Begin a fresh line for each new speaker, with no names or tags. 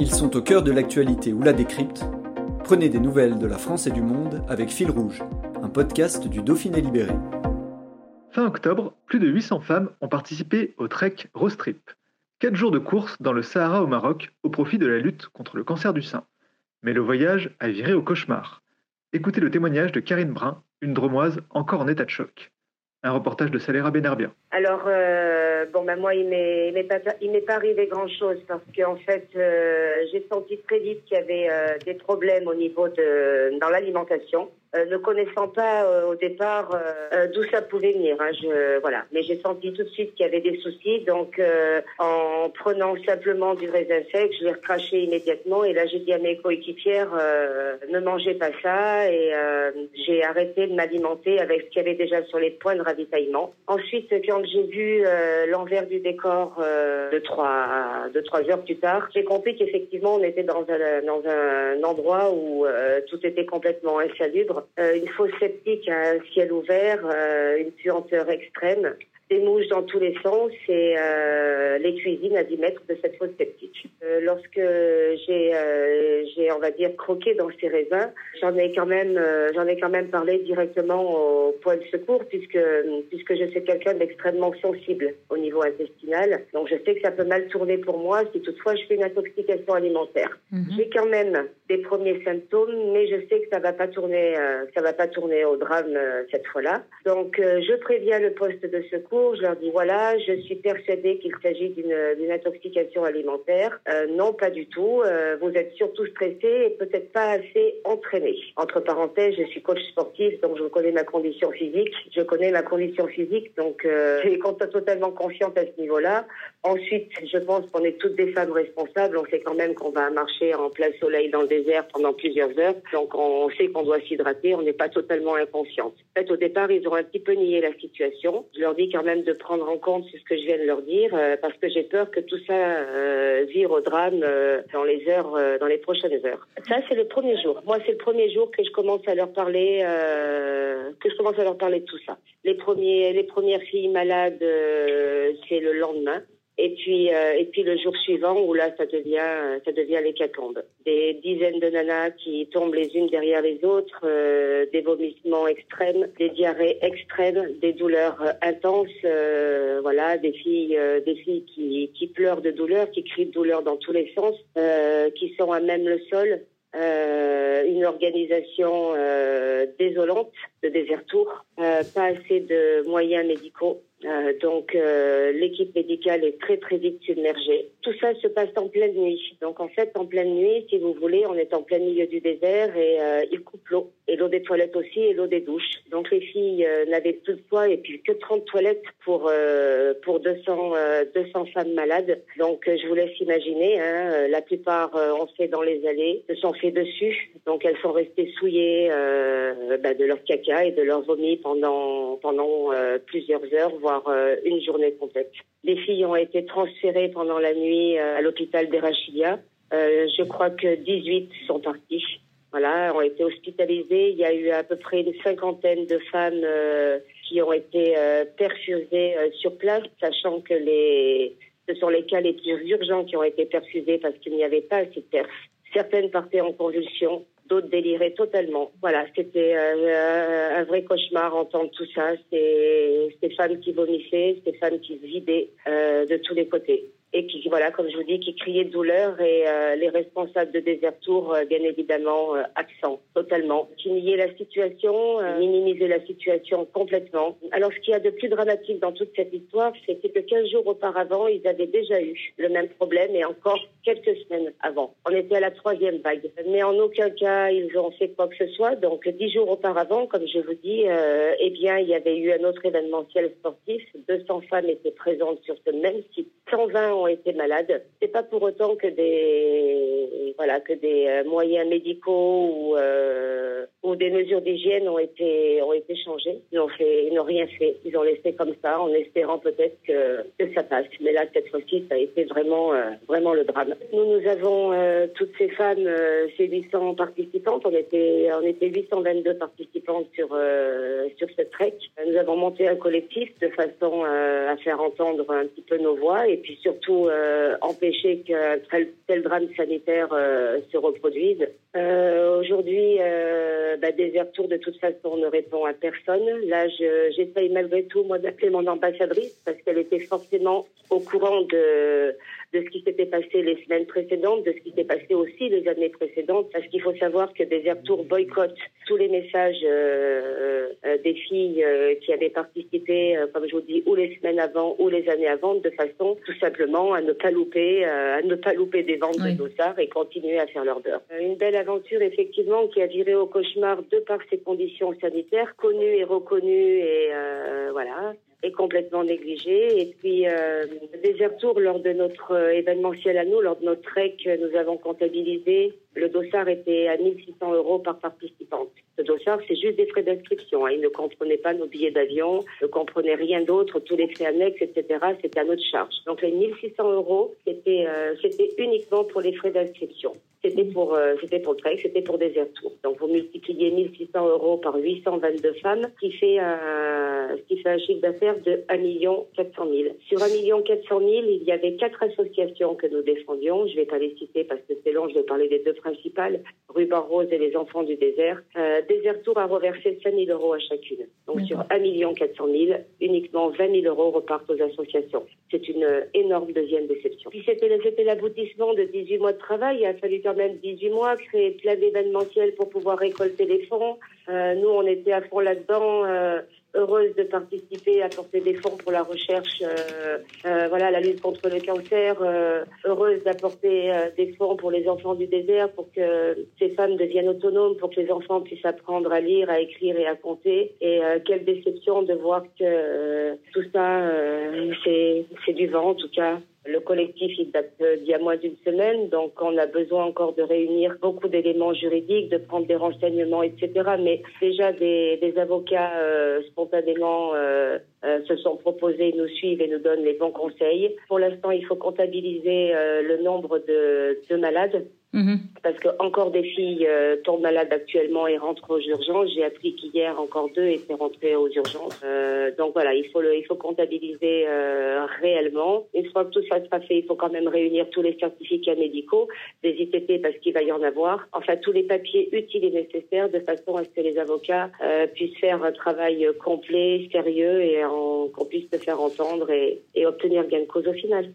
Ils sont au cœur de l'actualité ou la décrypte. Prenez des nouvelles de la France et du monde avec Fil Rouge, un podcast du Dauphiné Libéré.
Fin octobre, plus de 800 femmes ont participé au Trek Rostrip. Quatre jours de course dans le Sahara au Maroc au profit de la lutte contre le cancer du sein. Mais le voyage a viré au cauchemar. Écoutez le témoignage de Karine Brun, une dromoise encore en état de choc. Un reportage de Saléra Benerbia.
Alors, euh, bon, ben moi, il m'est, il m'est pas, arrivé grand-chose parce qu'en fait, euh, j'ai senti très vite qu'il y avait euh, des problèmes au niveau de dans l'alimentation. Euh, ne connaissant pas euh, au départ euh, d'où ça pouvait venir. Hein, voilà. Mais j'ai senti tout de suite qu'il y avait des soucis. Donc, en prenant simplement du raisin sec, je l'ai recraché immédiatement. Et là, j'ai dit à mes coéquipières, ne mangez pas ça. Et j'ai arrêté de m'alimenter avec ce qu'il y avait déjà sur les points de ravitaillement. Ensuite, quand j'ai vu l'envers du décor de trois de trois heures plus tard, j'ai compris qu'effectivement, on était dans un, dans un endroit où tout était complètement insalubre. Euh, une fosse septique un ciel ouvert, euh, une puanteur extrême des mouches dans tous les sens et euh, les cuisines à 10 mètres de cette fosse septique. Euh, lorsque j'ai, euh, j'ai, on va dire, croqué dans ces raisins, j'en ai quand même, j'en ai quand même parlé directement au point de secours puisque, puisque je suis quelqu'un d'extrêmement sensible au niveau intestinal. Donc je sais que ça peut mal tourner pour moi si toutefois je fais une intoxication alimentaire. Mhm. J'ai quand même des premiers symptômes, mais je sais que ça va pas tourner, ça va pas tourner au drame cette fois-là. Donc je préviens le poste de secours je leur dis voilà, je suis persuadée qu'il s'agit d'une intoxication alimentaire. Euh, non, pas du tout. Euh, vous êtes surtout stressé et peut-être pas assez entraîné. Entre parenthèses, je suis coach sportif, donc je connais ma condition physique. Je connais ma condition physique, donc euh, j'ai totalement confiante à ce niveau-là. Ensuite, je pense qu'on est toutes des femmes responsables. On sait quand même qu'on va marcher en plein soleil dans le désert pendant plusieurs heures. Donc, on sait qu'on doit s'hydrater. On n'est pas totalement inconsciente. En fait, au départ, ils ont un petit peu nié la situation. Je leur dis quand de prendre en compte ce que je viens de leur dire, euh, parce que j'ai peur que tout ça euh, vire au drame euh, dans les heures, dans les prochaines heures. Ça, c'est le premier jour. Moi, c'est le premier jour que je commence à leur parler, que je commence à leur parler de tout ça. Les premiers, les premières filles malades, c'est le lendemain. Et puis, euh, et puis le jour suivant où là, ça devient, ça devient l'hécatombe. Des dizaines de nanas qui tombent les unes derrière les autres, euh, des vomissements extrêmes, des diarrhées extrêmes, des douleurs euh, intenses, voilà, des filles, des filles qui, qui pleurent de douleur, qui crient de douleur dans tous les sens, qui sont à même le sol. une organisation désolante de désert tour, pas assez de moyens médicaux, euh, donc euh, l'équipe médicale est très très vite submergée. Tout ça se passe en pleine nuit. Donc en fait en pleine nuit, si vous voulez, on est en plein milieu du désert et euh, il coupe l'eau et l'eau des toilettes aussi et l'eau des douches. Donc les filles euh, n'avaient plus de poids et puis que 30 toilettes pour pour 200 200 femmes malades. Donc je vous laisse imaginer. Hein, la plupart ont fait dans les allées, se sont fait dessus. Donc elles sont restées souillées bah, de leur caca et de leur vomi pendant pendant plusieurs heures euh, une journée complète. Les filles ont été transférées pendant la nuit euh, à l'hôpital d'Erachilia. Euh, je crois que 18 sont parties. Voilà, ont été hospitalisées. Il y a eu à peu près une cinquantaine de femmes qui ont été perfusées sur place, sachant que les, ce sont les cas les plus urgents qui ont été perfusés parce qu'il n'y avait pas assez de perf. Certaines partaient en convulsion, d'autres déliraient totalement. Voilà, c'était euh, un vrai cauchemar entendre tout ça. C'est ces femmes qui vomissaient, ces femmes qui se vidaient euh, de tous les côtés. Et qui, voilà, comme je vous dis, qui criait de douleur et euh, les responsables de Désertour, euh, bien évidemment, euh, absents totalement, qui niaient la situation, euh, minimisaient la situation complètement. Alors, ce qu'il y a de plus dramatique dans toute cette histoire, c'est que 15 jours auparavant, ils avaient déjà eu le même problème et encore quelques semaines avant. On était à la troisième vague, mais en aucun cas ils ont fait quoi que ce soit. Donc, dix jours auparavant, comme je vous dis, euh, eh bien, il y avait eu un autre événementiel sportif. 200 femmes étaient présentes sur ce même site. 120 ont été malades. C'est pas pour autant que des voilà que des euh, moyens médicaux ou euh, ou des mesures d'hygiène ont été ont été changées. Ils n'ont rien fait. Ils ont laissé comme ça en espérant peut-être que, que ça passe. Mais là cette fois-ci ça a été vraiment euh, vraiment le drame. Nous nous avons toutes ces femmes ces 800 participantes. On était on était 822 participantes sur sur cette trek. Nous avons monté un collectif de façon à faire entendre un petit peu nos voix et puis surtout euh, empêcher qu'un tel, drame sanitaire euh, se reproduise. Euh, Aujourd'hui, bah, Désert Tour de toute façon ne répond à personne. Là, je- j'essaye malgré tout moi d'appeler mon ambassadrice parce qu'elle était forcément au courant de ce qui s'était passé les semaines précédentes, de ce qui s'est passé aussi les années précédentes, parce qu'il faut savoir que Désert Tour boycotte tous les messages des filles qui avaient participé, comme je vous dis, ou les semaines avant ou les années avant, de façon tout simplement à ne pas louper, euh, à ne pas louper des ventes
Oui.
de dossards et continuer à faire leur beurre. Euh, Une belle aventure effectivement qui a viré au cauchemar de par ses conditions sanitaires, connues et reconnues et euh, voilà est complètement négligé. Et puis, euh, Désert Tour, lors de notre euh, événementiel à nous, lors de notre trek, euh, nous avons comptabilisé, le dossard était à 1600 euros par participante. Ce dossard, c'est juste des frais d'inscription. hein. Il ne comprenait pas nos billets d'avion, ne comprenait rien d'autre, tous les frais annexes, etc. C'était à notre charge. Donc les 1600 euros, c'était euh, c'était uniquement pour les frais d'inscription. C'était pour, euh, c'était pour le trek, c'était pour Désert Tour. Donc vous multipliez 1600 euros par 822 femmes, qui fait un, ce qui fait un chiffre d'affaires de 1 million 400 000. Sur 1 million 400 000, il y avait quatre associations que nous défendions. Je ne vais pas les citer parce que c'est long, je vais parler des deux principales, Ruban Rose et les Enfants du désert. Euh, désert Tour a reversé 5 000 euros à chacune. Donc sur 1 million 400 000, uniquement 20 000 euros repartent aux associations. C'est une énorme deuxième déception. Puis c'était l'aboutissement de 18 mois de travail. Il a fallu quand même 18 mois créer plein d'événementiels pour pouvoir récolter les fonds. Euh, nous, on était à fond là-dedans. euh, heureuse de participer, apporter des fonds pour la recherche, euh, euh, voilà, la lutte contre le cancer, euh, heureuse d'apporter euh, des fonds pour les enfants du désert, pour que ces femmes deviennent autonomes, pour que les enfants puissent apprendre à lire, à écrire et à compter. Et euh, quelle déception de voir que euh, tout ça, c'est du vent en tout cas. Le collectif, il date d'il y a moins d'une semaine, donc on a besoin encore de réunir beaucoup d'éléments juridiques, de prendre des renseignements, etc. Mais déjà, des, des avocats euh, spontanément euh, euh, se sont proposés, nous suivent et nous donnent les bons conseils. Pour l'instant, il faut comptabiliser euh, le nombre de, de malades
Mhm.
Parce que encore des filles euh, tombent malades actuellement et rentrent aux urgences. J'ai appris qu'hier encore deux étaient rentrées aux urgences. Euh, donc voilà, il faut il faut comptabiliser euh, réellement. Une fois que tout ça sera fait, il faut quand même réunir tous les certificats médicaux, des ITT parce qu'il va y en avoir. Enfin tous les papiers utiles et nécessaires de façon à ce que les avocats puissent faire un travail complet, sérieux et qu'on puisse se faire entendre et, et obtenir gain de cause au final.